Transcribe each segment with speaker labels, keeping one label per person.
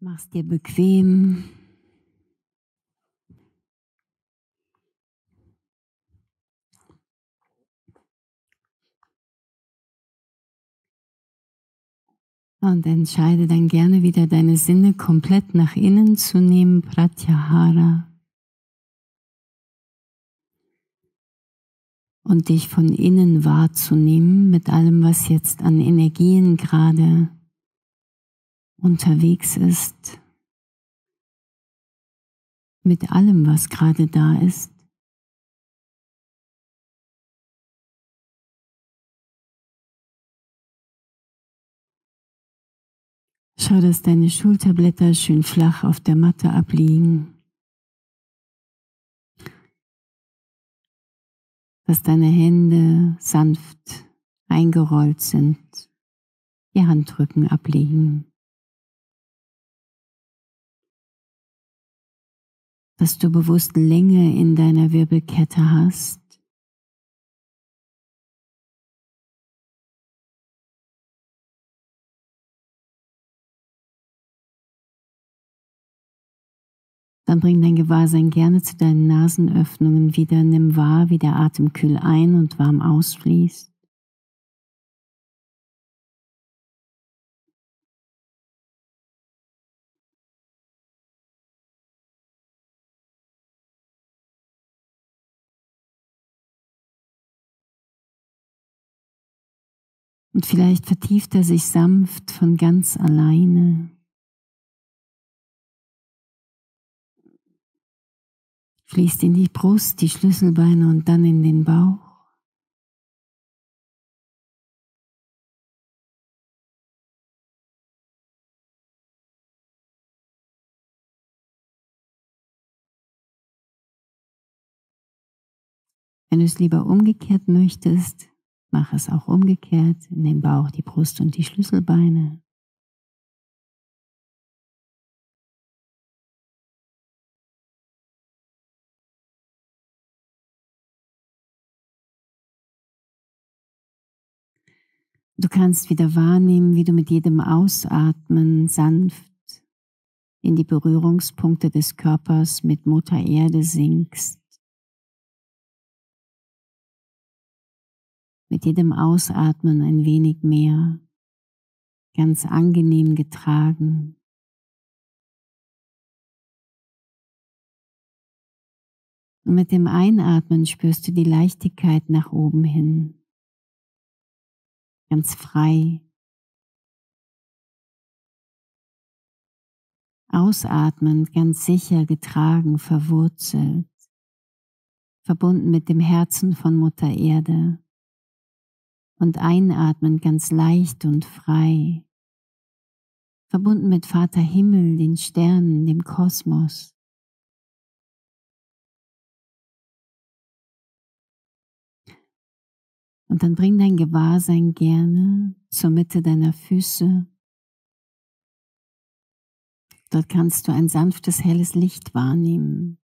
Speaker 1: Mach's dir bequem. Und entscheide dann gerne wieder deine Sinne komplett nach innen zu nehmen, Pratyahara. Und dich von innen wahrzunehmen mit allem, was jetzt an Energien gerade unterwegs ist. Mit allem, was gerade da ist. Schau, dass deine Schulterblätter schön flach auf der Matte abliegen. Dass deine Hände sanft eingerollt sind, die Handrücken abliegen. Dass du bewusst Länge in deiner Wirbelkette hast. Dann bring dein Gewahrsein gerne zu deinen Nasenöffnungen wieder. Nimm wahr, wie der Atem kühl ein und warm ausfließt. Und vielleicht vertieft er sich sanft von ganz alleine. fließt in die Brust, die Schlüsselbeine und dann in den Bauch. Wenn du es lieber umgekehrt möchtest, mach es auch umgekehrt, in den Bauch, die Brust und die Schlüsselbeine. Du kannst wieder wahrnehmen, wie du mit jedem Ausatmen sanft in die Berührungspunkte des Körpers mit Mutter Erde sinkst. Mit jedem Ausatmen ein wenig mehr, ganz angenehm getragen. Und mit dem Einatmen spürst du die Leichtigkeit nach oben hin ganz frei. Ausatmend, ganz sicher getragen, verwurzelt, verbunden mit dem Herzen von Mutter Erde. Und einatmend ganz leicht und frei, verbunden mit Vater Himmel, den Sternen, dem Kosmos. Und dann bring dein Gewahrsein gerne zur Mitte deiner Füße. Dort kannst du ein sanftes, helles Licht wahrnehmen.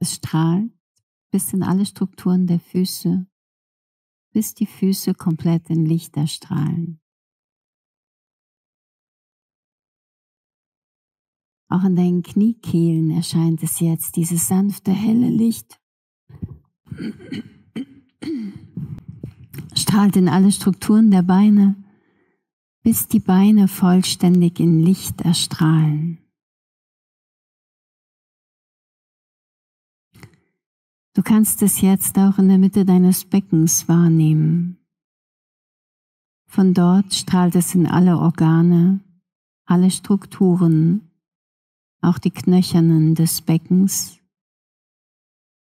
Speaker 1: Es strahlt bis in alle Strukturen der Füße, bis die Füße komplett in Licht erstrahlen. Auch in deinen Kniekehlen erscheint es jetzt, dieses sanfte, helle Licht strahlt in alle Strukturen der Beine, bis die Beine vollständig in Licht erstrahlen. Du kannst es jetzt auch in der Mitte deines Beckens wahrnehmen. Von dort strahlt es in alle Organe, alle Strukturen, auch die knöchernen des Beckens,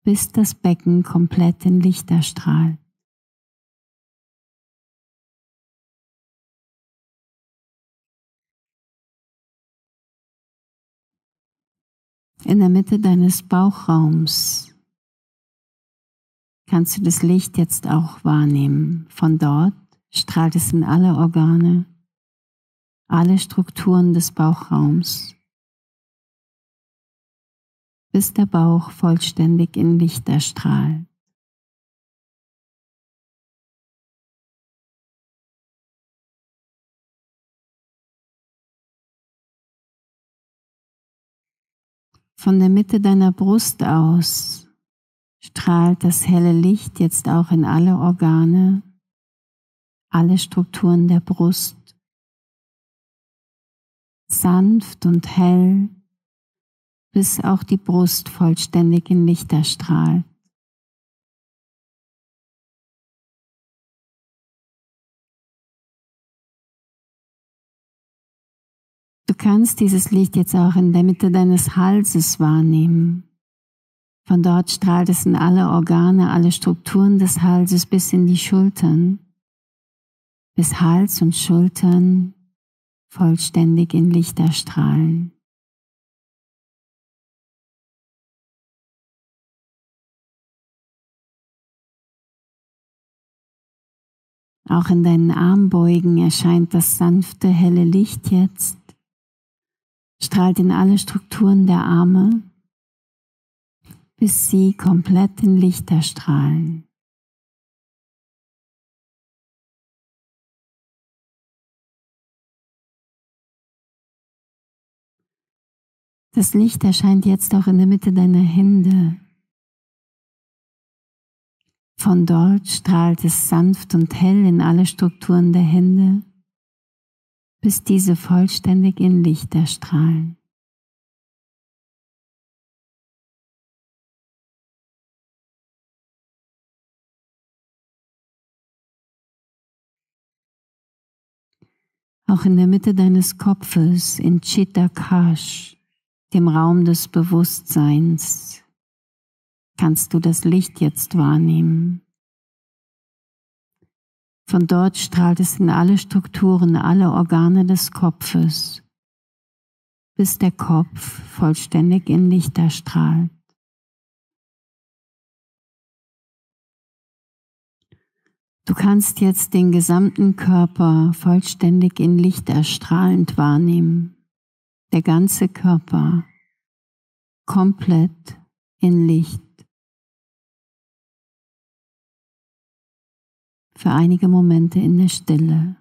Speaker 1: bis das Becken komplett in Licht erstrahlt. in der Mitte deines Bauchraums kannst du das Licht jetzt auch wahrnehmen. Von dort strahlt es in alle Organe, alle Strukturen des Bauchraums, bis der Bauch vollständig in Licht erstrahlt. Von der Mitte deiner Brust aus strahlt das helle Licht jetzt auch in alle Organe, alle Strukturen der Brust, sanft und hell, bis auch die Brust vollständig in Licht erstrahlt. Du kannst dieses Licht jetzt auch in der Mitte deines Halses wahrnehmen. Von dort strahlt es in alle Organe, alle Strukturen des Halses bis in die Schultern, bis Hals und Schultern vollständig in Licht erstrahlen. Auch in deinen Armbeugen erscheint das sanfte, helle Licht jetzt. Strahlt in alle Strukturen der Arme, bis sie komplett in Licht erstrahlen. Das Licht erscheint jetzt auch in der Mitte deiner Hände. Von dort strahlt es sanft und hell in alle Strukturen der Hände bis diese vollständig in Licht erstrahlen. Auch in der Mitte deines Kopfes, in Chittakash, dem Raum des Bewusstseins, kannst du das Licht jetzt wahrnehmen. Von dort strahlt es in alle Strukturen, alle Organe des Kopfes, bis der Kopf vollständig in Licht erstrahlt. Du kannst jetzt den gesamten Körper vollständig in Licht erstrahlend wahrnehmen. Der ganze Körper komplett in Licht. für einige Momente in der Stille.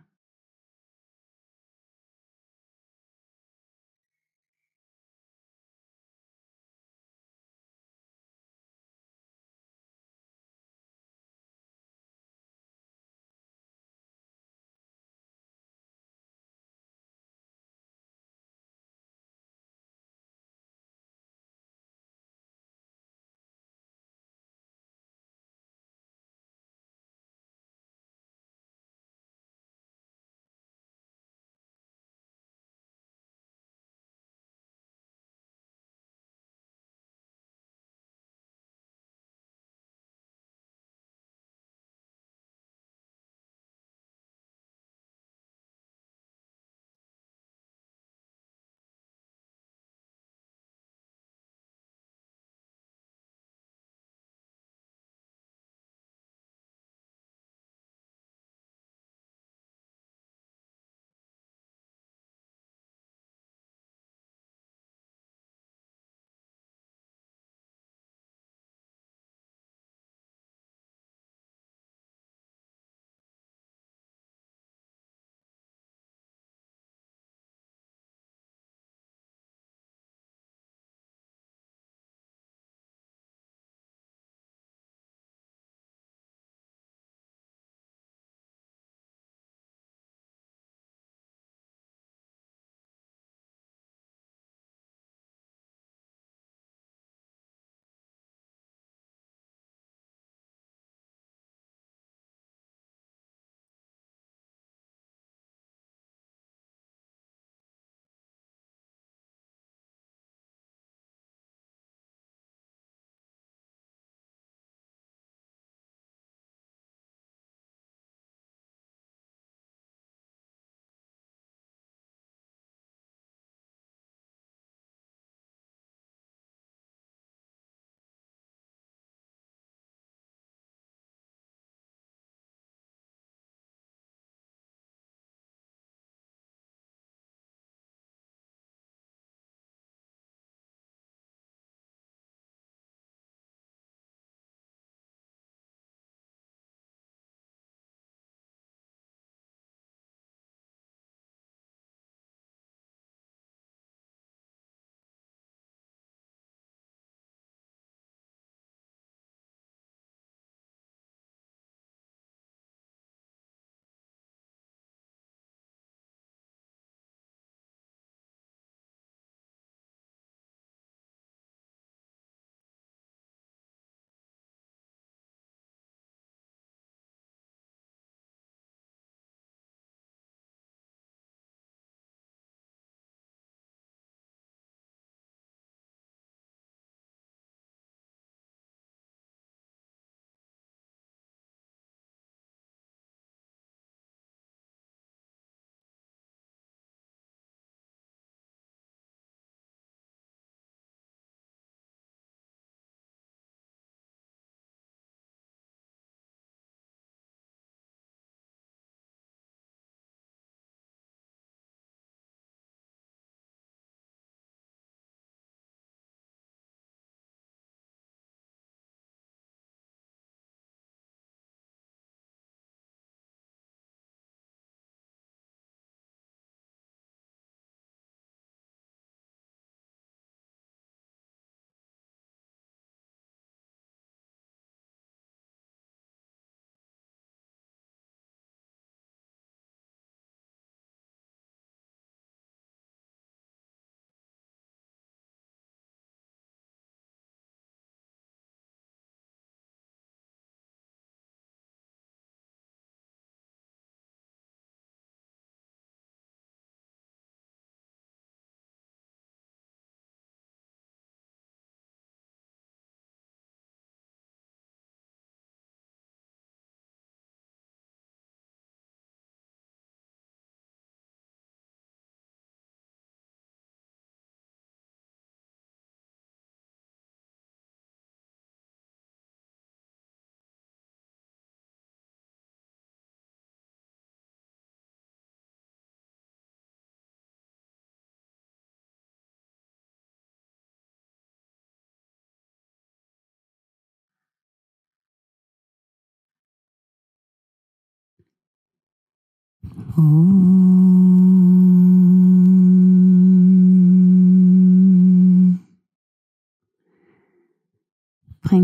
Speaker 1: Bring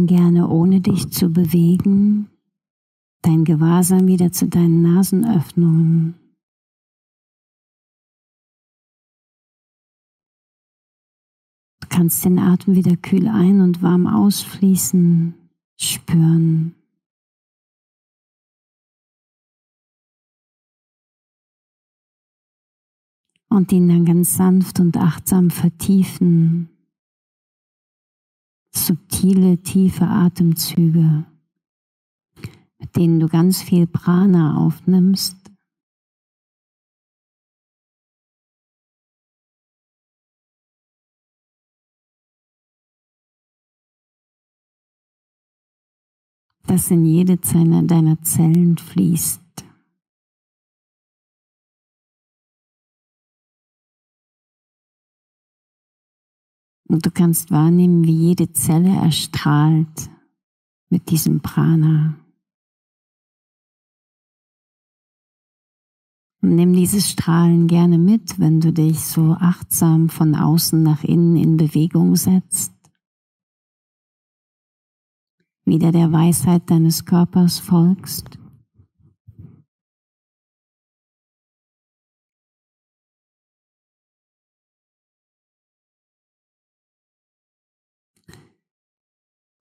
Speaker 1: gerne, ohne dich zu bewegen, dein Gewahrsam wieder zu deinen Nasenöffnungen. Du kannst den Atem wieder kühl ein- und warm ausfließen, spüren. Und ihn dann ganz sanft und achtsam vertiefen. Subtile, tiefe Atemzüge mit denen du ganz viel Prana aufnimmst. das in jede Zelle deiner Zellen fließt. Und du kannst wahrnehmen, wie jede Zelle erstrahlt mit diesem Prana. Und nimm dieses Strahlen gerne mit, wenn du dich so achtsam von außen nach innen in Bewegung setzt. Wieder der Weisheit deines Körpers folgst.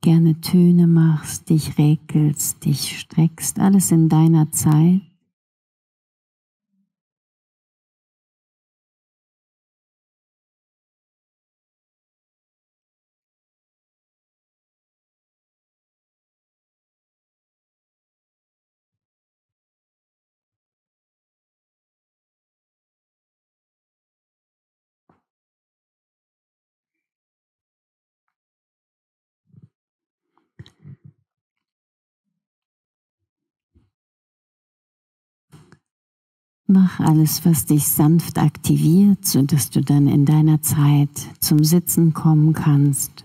Speaker 1: Gerne Töne machst, dich regelst, dich streckst, alles in deiner Zeit. Mach alles, was dich sanft aktiviert, sodass du dann in deiner Zeit zum Sitzen kommen kannst.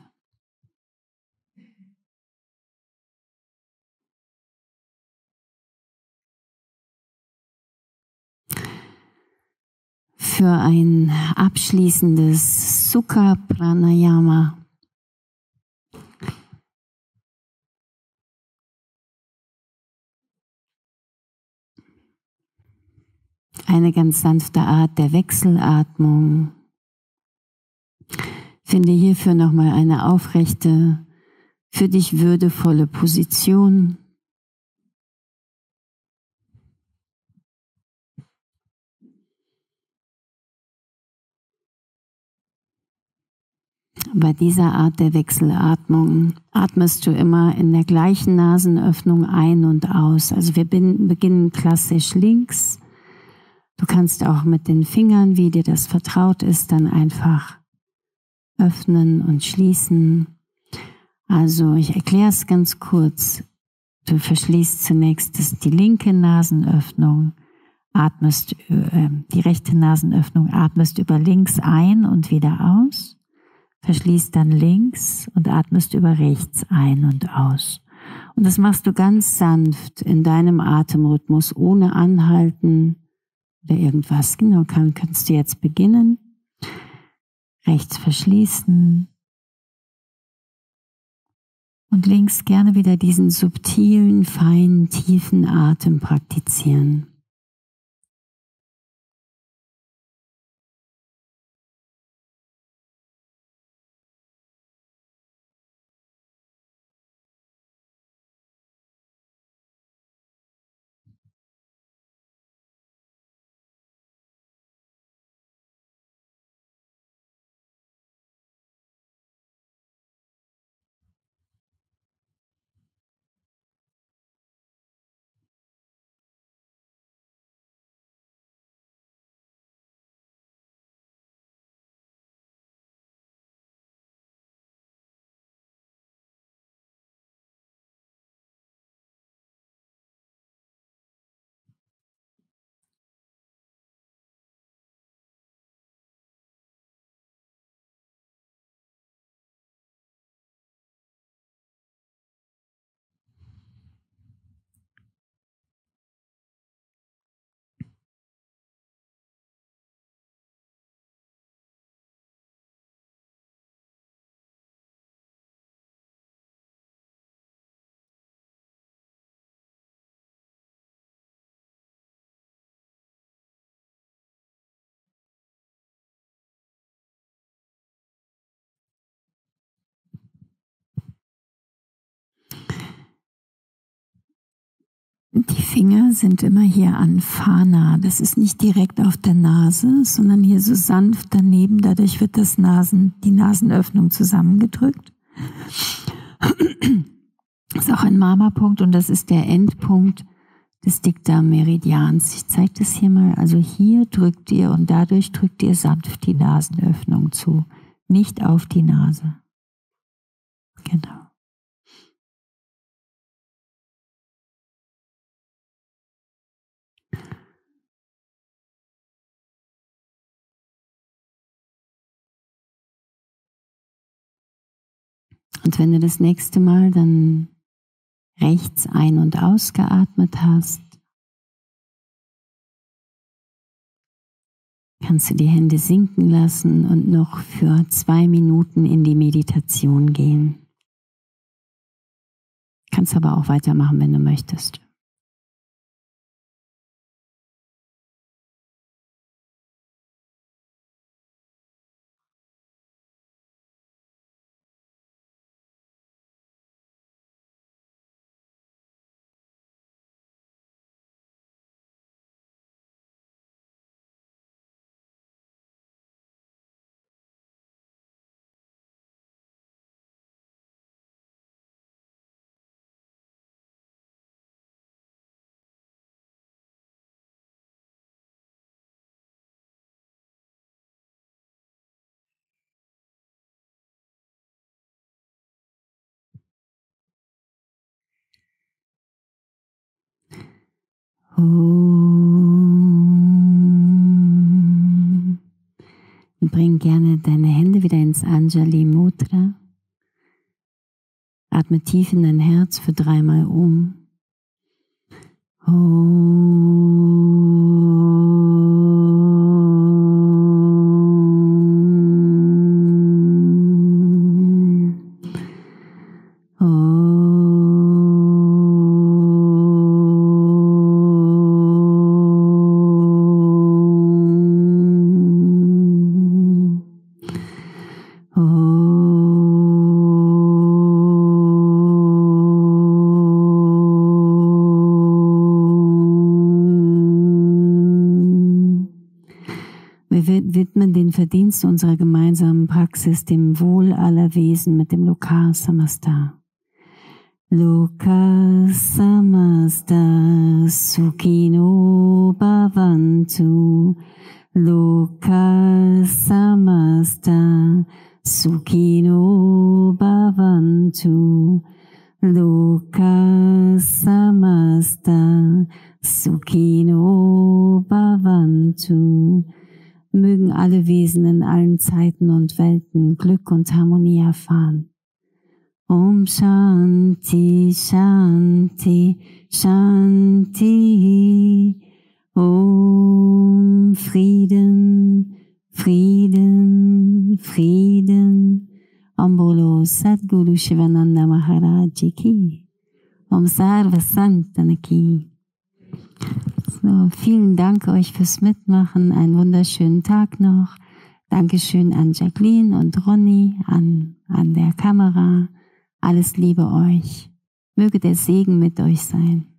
Speaker 1: Für ein abschließendes Sukha Pranayama eine ganz sanfte Art der Wechselatmung. Finde hierfür nochmal eine aufrechte, für dich würdevolle Position. Bei dieser Art der Wechselatmung atmest du immer in der gleichen Nasenöffnung ein und aus. Also wir beginnen klassisch links Du kannst auch mit den Fingern, wie dir das vertraut ist, dann einfach öffnen und schließen. Also ich erkläre es ganz kurz. Du verschließt zunächst die linke Nasenöffnung, atmest äh, die rechte Nasenöffnung, atmest über links ein und wieder aus, verschließt dann links und atmest über rechts ein und aus. Und das machst du ganz sanft in deinem Atemrhythmus, ohne Anhalten, oder irgendwas. Genau, kann, kannst du jetzt beginnen. Rechts verschließen. Und links gerne wieder diesen subtilen, feinen, tiefen Atem praktizieren. Die Finger sind immer hier an Fana. Das ist nicht direkt auf der Nase, sondern hier so sanft daneben. Dadurch wird das Nasen, die Nasenöffnung zusammengedrückt. Das ist auch ein Mama-Punkt und das ist der Endpunkt des Dikta-Meridians. Ich zeige das hier mal. Also hier drückt ihr und dadurch drückt ihr sanft die Nasenöffnung zu, nicht auf die Nase. Und wenn du das nächste Mal dann rechts ein- und ausgeatmet hast, kannst du die Hände sinken lassen und noch für zwei Minuten in die Meditation gehen. Kannst aber auch weitermachen, wenn du möchtest. Und bring gerne deine Hände wieder ins Anjali Mudra. Atme tief in dein Herz für dreimal um. Verdienst unserer gemeinsamen Praxis dem Wohl aller Wesen mit dem Lokar Samasta. Lokar Samasta Sukhino Bhavantu. Lokar Samasta Sukhino Bhavantu. Lokar Samasta Sukhino Bhavantu mögen alle Wesen in allen Zeiten und Welten Glück und Harmonie erfahren. Om Shanti, Shanti, Shanti. Om Frieden, Frieden, Frieden. Om Bolo Sadguru Shivananda Maharaj Ki. Om Sarva Santana So, vielen Dank euch fürs Mitmachen. Einen wunderschönen Tag noch. Dankeschön an Jacqueline und Ronny an, an der Kamera. Alles Liebe euch. Möge der Segen mit euch sein.